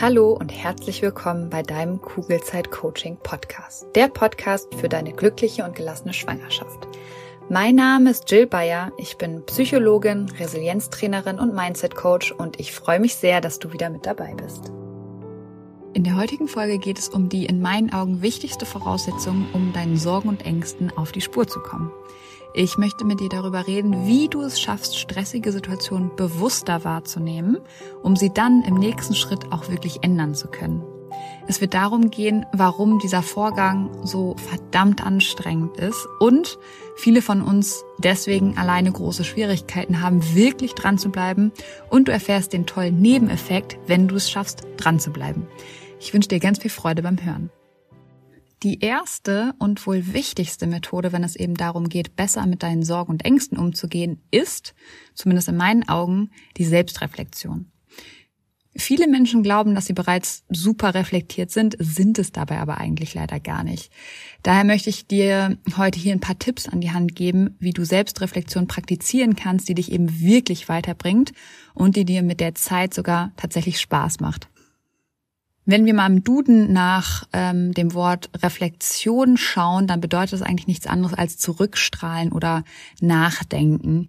Hallo und herzlich willkommen bei deinem Kugelzeit Coaching Podcast. Der Podcast für deine glückliche und gelassene Schwangerschaft. Mein Name ist Jill Bayer. Ich bin Psychologin, Resilienztrainerin und Mindset Coach und ich freue mich sehr, dass du wieder mit dabei bist. In der heutigen Folge geht es um die in meinen Augen wichtigste Voraussetzung, um deinen Sorgen und Ängsten auf die Spur zu kommen. Ich möchte mit dir darüber reden, wie du es schaffst, stressige Situationen bewusster wahrzunehmen, um sie dann im nächsten Schritt auch wirklich ändern zu können. Es wird darum gehen, warum dieser Vorgang so verdammt anstrengend ist und viele von uns deswegen alleine große Schwierigkeiten haben, wirklich dran zu bleiben und du erfährst den tollen Nebeneffekt, wenn du es schaffst, dran zu bleiben. Ich wünsche dir ganz viel Freude beim Hören. Die erste und wohl wichtigste Methode, wenn es eben darum geht, besser mit deinen Sorgen und Ängsten umzugehen, ist, zumindest in meinen Augen, die Selbstreflexion. Viele Menschen glauben, dass sie bereits super reflektiert sind, sind es dabei aber eigentlich leider gar nicht. Daher möchte ich dir heute hier ein paar Tipps an die Hand geben, wie du Selbstreflexion praktizieren kannst, die dich eben wirklich weiterbringt und die dir mit der Zeit sogar tatsächlich Spaß macht. Wenn wir mal im Duden nach ähm, dem Wort Reflexion schauen, dann bedeutet das eigentlich nichts anderes als zurückstrahlen oder nachdenken.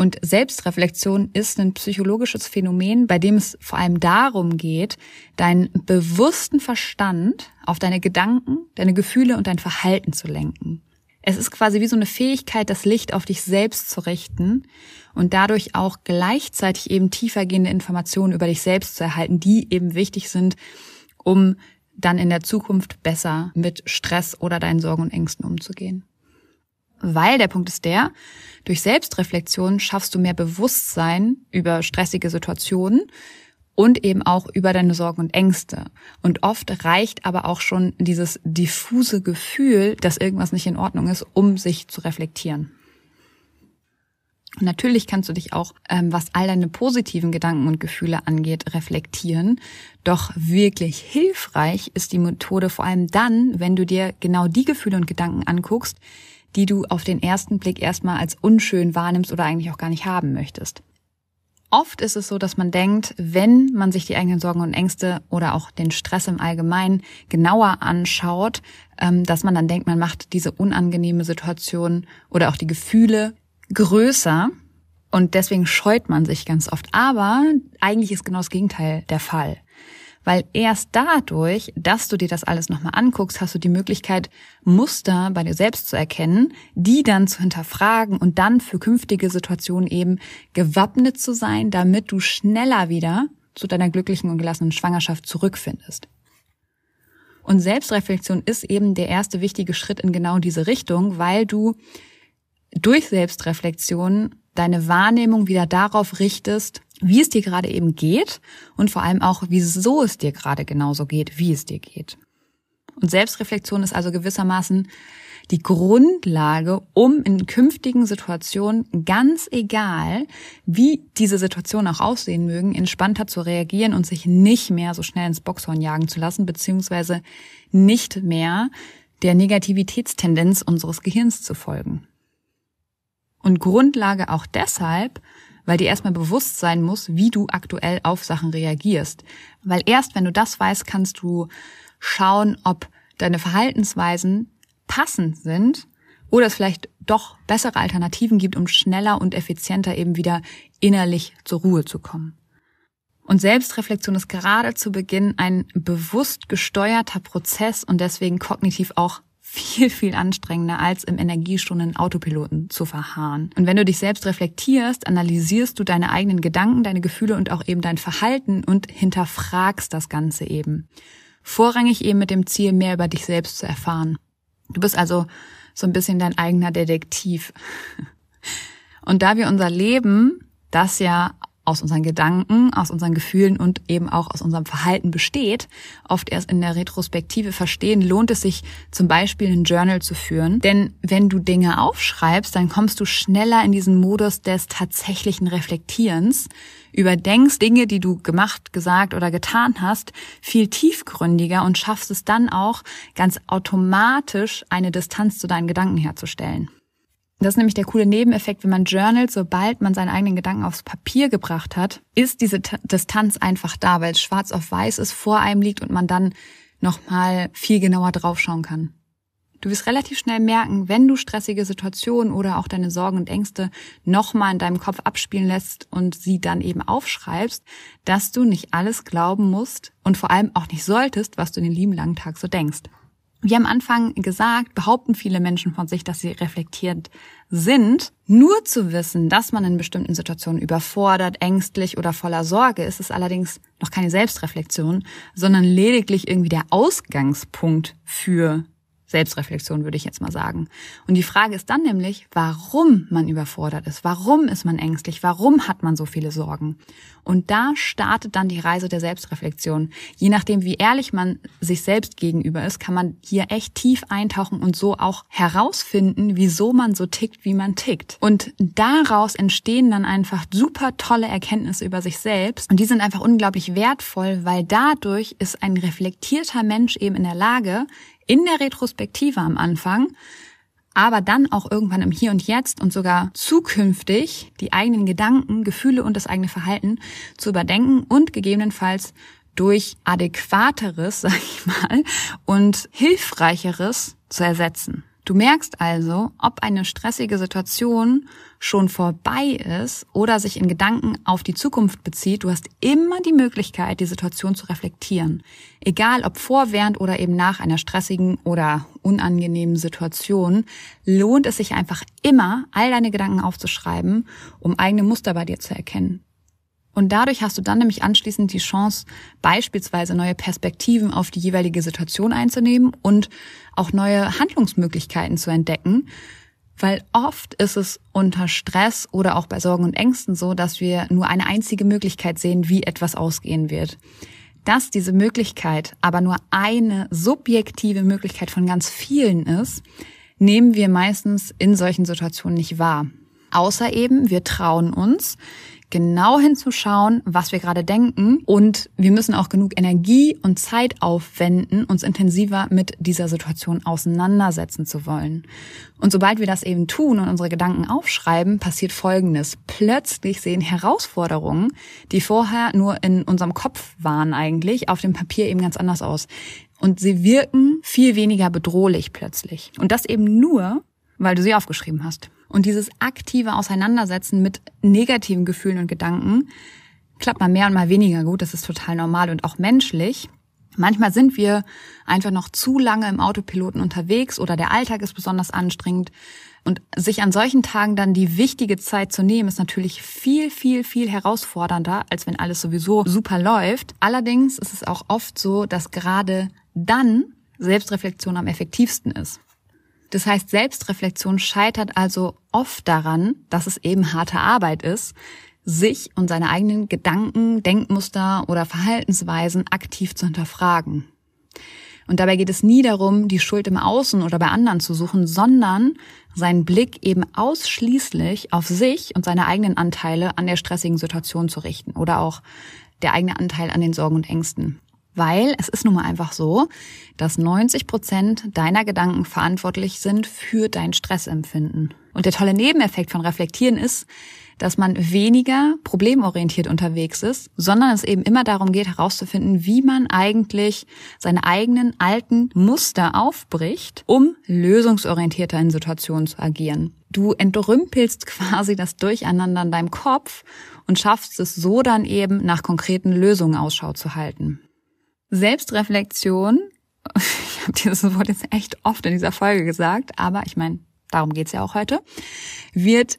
Und Selbstreflexion ist ein psychologisches Phänomen, bei dem es vor allem darum geht, deinen bewussten Verstand auf deine Gedanken, deine Gefühle und dein Verhalten zu lenken. Es ist quasi wie so eine Fähigkeit, das Licht auf dich selbst zu richten und dadurch auch gleichzeitig eben tiefergehende Informationen über dich selbst zu erhalten, die eben wichtig sind, um dann in der Zukunft besser mit Stress oder deinen Sorgen und Ängsten umzugehen. Weil der Punkt ist der, durch Selbstreflexion schaffst du mehr Bewusstsein über stressige Situationen und eben auch über deine Sorgen und Ängste. Und oft reicht aber auch schon dieses diffuse Gefühl, dass irgendwas nicht in Ordnung ist, um sich zu reflektieren. Natürlich kannst du dich auch, ähm, was all deine positiven Gedanken und Gefühle angeht, reflektieren. Doch wirklich hilfreich ist die Methode vor allem dann, wenn du dir genau die Gefühle und Gedanken anguckst, die du auf den ersten Blick erstmal als unschön wahrnimmst oder eigentlich auch gar nicht haben möchtest. Oft ist es so, dass man denkt, wenn man sich die eigenen Sorgen und Ängste oder auch den Stress im Allgemeinen genauer anschaut, ähm, dass man dann denkt, man macht diese unangenehme Situation oder auch die Gefühle größer und deswegen scheut man sich ganz oft. Aber eigentlich ist genau das Gegenteil der Fall. Weil erst dadurch, dass du dir das alles nochmal anguckst, hast du die Möglichkeit, Muster bei dir selbst zu erkennen, die dann zu hinterfragen und dann für künftige Situationen eben gewappnet zu sein, damit du schneller wieder zu deiner glücklichen und gelassenen Schwangerschaft zurückfindest. Und Selbstreflexion ist eben der erste wichtige Schritt in genau diese Richtung, weil du durch Selbstreflexion deine Wahrnehmung wieder darauf richtest, wie es dir gerade eben geht und vor allem auch, wieso es dir gerade genauso geht, wie es dir geht. Und Selbstreflexion ist also gewissermaßen die Grundlage, um in künftigen Situationen, ganz egal, wie diese Situationen auch aussehen mögen, entspannter zu reagieren und sich nicht mehr so schnell ins Boxhorn jagen zu lassen, beziehungsweise nicht mehr der Negativitätstendenz unseres Gehirns zu folgen. Und Grundlage auch deshalb, weil dir erstmal bewusst sein muss, wie du aktuell auf Sachen reagierst. Weil erst wenn du das weißt, kannst du schauen, ob deine Verhaltensweisen passend sind oder es vielleicht doch bessere Alternativen gibt, um schneller und effizienter eben wieder innerlich zur Ruhe zu kommen. Und Selbstreflexion ist gerade zu Beginn ein bewusst gesteuerter Prozess und deswegen kognitiv auch viel, viel anstrengender, als im energiestunden Autopiloten zu verharren. Und wenn du dich selbst reflektierst, analysierst du deine eigenen Gedanken, deine Gefühle und auch eben dein Verhalten und hinterfragst das Ganze eben. Vorrangig eben mit dem Ziel, mehr über dich selbst zu erfahren. Du bist also so ein bisschen dein eigener Detektiv. Und da wir unser Leben, das ja aus unseren Gedanken, aus unseren Gefühlen und eben auch aus unserem Verhalten besteht, oft erst in der Retrospektive verstehen, lohnt es sich zum Beispiel ein Journal zu führen. Denn wenn du Dinge aufschreibst, dann kommst du schneller in diesen Modus des tatsächlichen Reflektierens, überdenkst Dinge, die du gemacht, gesagt oder getan hast, viel tiefgründiger und schaffst es dann auch ganz automatisch eine Distanz zu deinen Gedanken herzustellen. Das ist nämlich der coole Nebeneffekt, wenn man journalt, sobald man seine eigenen Gedanken aufs Papier gebracht hat, ist diese T Distanz einfach da, weil es schwarz auf weiß ist, vor einem liegt und man dann nochmal viel genauer draufschauen kann. Du wirst relativ schnell merken, wenn du stressige Situationen oder auch deine Sorgen und Ängste nochmal in deinem Kopf abspielen lässt und sie dann eben aufschreibst, dass du nicht alles glauben musst und vor allem auch nicht solltest, was du den lieben langen Tag so denkst. Wie am Anfang gesagt, behaupten viele Menschen von sich, dass sie reflektiert sind. Nur zu wissen, dass man in bestimmten Situationen überfordert, ängstlich oder voller Sorge ist, ist allerdings noch keine Selbstreflexion, sondern lediglich irgendwie der Ausgangspunkt für Selbstreflexion, würde ich jetzt mal sagen. Und die Frage ist dann nämlich, warum man überfordert ist, warum ist man ängstlich, warum hat man so viele Sorgen. Und da startet dann die Reise der Selbstreflexion. Je nachdem, wie ehrlich man sich selbst gegenüber ist, kann man hier echt tief eintauchen und so auch herausfinden, wieso man so tickt, wie man tickt. Und daraus entstehen dann einfach super tolle Erkenntnisse über sich selbst. Und die sind einfach unglaublich wertvoll, weil dadurch ist ein reflektierter Mensch eben in der Lage, in der Retrospektive am Anfang, aber dann auch irgendwann im Hier und Jetzt und sogar zukünftig die eigenen Gedanken, Gefühle und das eigene Verhalten zu überdenken und gegebenenfalls durch adäquateres, sag ich mal, und hilfreicheres zu ersetzen. Du merkst also, ob eine stressige Situation schon vorbei ist oder sich in Gedanken auf die Zukunft bezieht. Du hast immer die Möglichkeit, die Situation zu reflektieren. Egal ob vor, während oder eben nach einer stressigen oder unangenehmen Situation, lohnt es sich einfach immer, all deine Gedanken aufzuschreiben, um eigene Muster bei dir zu erkennen. Und dadurch hast du dann nämlich anschließend die Chance, beispielsweise neue Perspektiven auf die jeweilige Situation einzunehmen und auch neue Handlungsmöglichkeiten zu entdecken. Weil oft ist es unter Stress oder auch bei Sorgen und Ängsten so, dass wir nur eine einzige Möglichkeit sehen, wie etwas ausgehen wird. Dass diese Möglichkeit aber nur eine subjektive Möglichkeit von ganz vielen ist, nehmen wir meistens in solchen Situationen nicht wahr. Außer eben, wir trauen uns, genau hinzuschauen, was wir gerade denken. Und wir müssen auch genug Energie und Zeit aufwenden, uns intensiver mit dieser Situation auseinandersetzen zu wollen. Und sobald wir das eben tun und unsere Gedanken aufschreiben, passiert Folgendes. Plötzlich sehen Herausforderungen, die vorher nur in unserem Kopf waren eigentlich, auf dem Papier eben ganz anders aus. Und sie wirken viel weniger bedrohlich plötzlich. Und das eben nur, weil du sie aufgeschrieben hast. Und dieses aktive Auseinandersetzen mit negativen Gefühlen und Gedanken klappt mal mehr und mal weniger gut. Das ist total normal und auch menschlich. Manchmal sind wir einfach noch zu lange im Autopiloten unterwegs oder der Alltag ist besonders anstrengend. Und sich an solchen Tagen dann die wichtige Zeit zu nehmen, ist natürlich viel, viel, viel herausfordernder, als wenn alles sowieso super läuft. Allerdings ist es auch oft so, dass gerade dann Selbstreflexion am effektivsten ist. Das heißt, Selbstreflexion scheitert also oft daran, dass es eben harte Arbeit ist, sich und seine eigenen Gedanken, Denkmuster oder Verhaltensweisen aktiv zu hinterfragen. Und dabei geht es nie darum, die Schuld im Außen oder bei anderen zu suchen, sondern seinen Blick eben ausschließlich auf sich und seine eigenen Anteile an der stressigen Situation zu richten oder auch der eigene Anteil an den Sorgen und Ängsten. Weil es ist nun mal einfach so, dass 90 Prozent deiner Gedanken verantwortlich sind für dein Stressempfinden. Und der tolle Nebeneffekt von Reflektieren ist, dass man weniger problemorientiert unterwegs ist, sondern es eben immer darum geht herauszufinden, wie man eigentlich seine eigenen alten Muster aufbricht, um lösungsorientierter in Situationen zu agieren. Du entrümpelst quasi das Durcheinander in deinem Kopf und schaffst es so dann eben nach konkreten Lösungen Ausschau zu halten. Selbstreflexion, ich habe dieses Wort jetzt echt oft in dieser Folge gesagt, aber ich meine, darum geht's ja auch heute, wird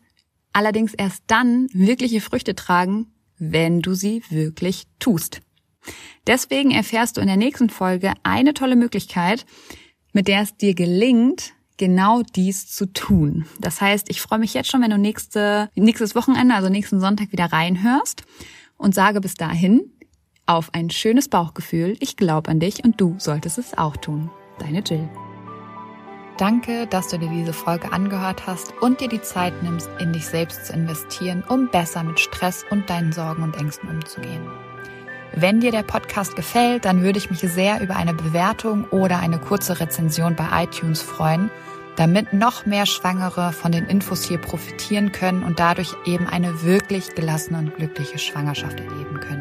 allerdings erst dann wirkliche Früchte tragen, wenn du sie wirklich tust. Deswegen erfährst du in der nächsten Folge eine tolle Möglichkeit, mit der es dir gelingt, genau dies zu tun. Das heißt, ich freue mich jetzt schon, wenn du nächste, nächstes Wochenende, also nächsten Sonntag wieder reinhörst und sage bis dahin, auf ein schönes Bauchgefühl. Ich glaube an dich und du solltest es auch tun. Deine Jill. Danke, dass du dir diese Folge angehört hast und dir die Zeit nimmst, in dich selbst zu investieren, um besser mit Stress und deinen Sorgen und Ängsten umzugehen. Wenn dir der Podcast gefällt, dann würde ich mich sehr über eine Bewertung oder eine kurze Rezension bei iTunes freuen damit noch mehr Schwangere von den Infos hier profitieren können und dadurch eben eine wirklich gelassene und glückliche Schwangerschaft erleben können.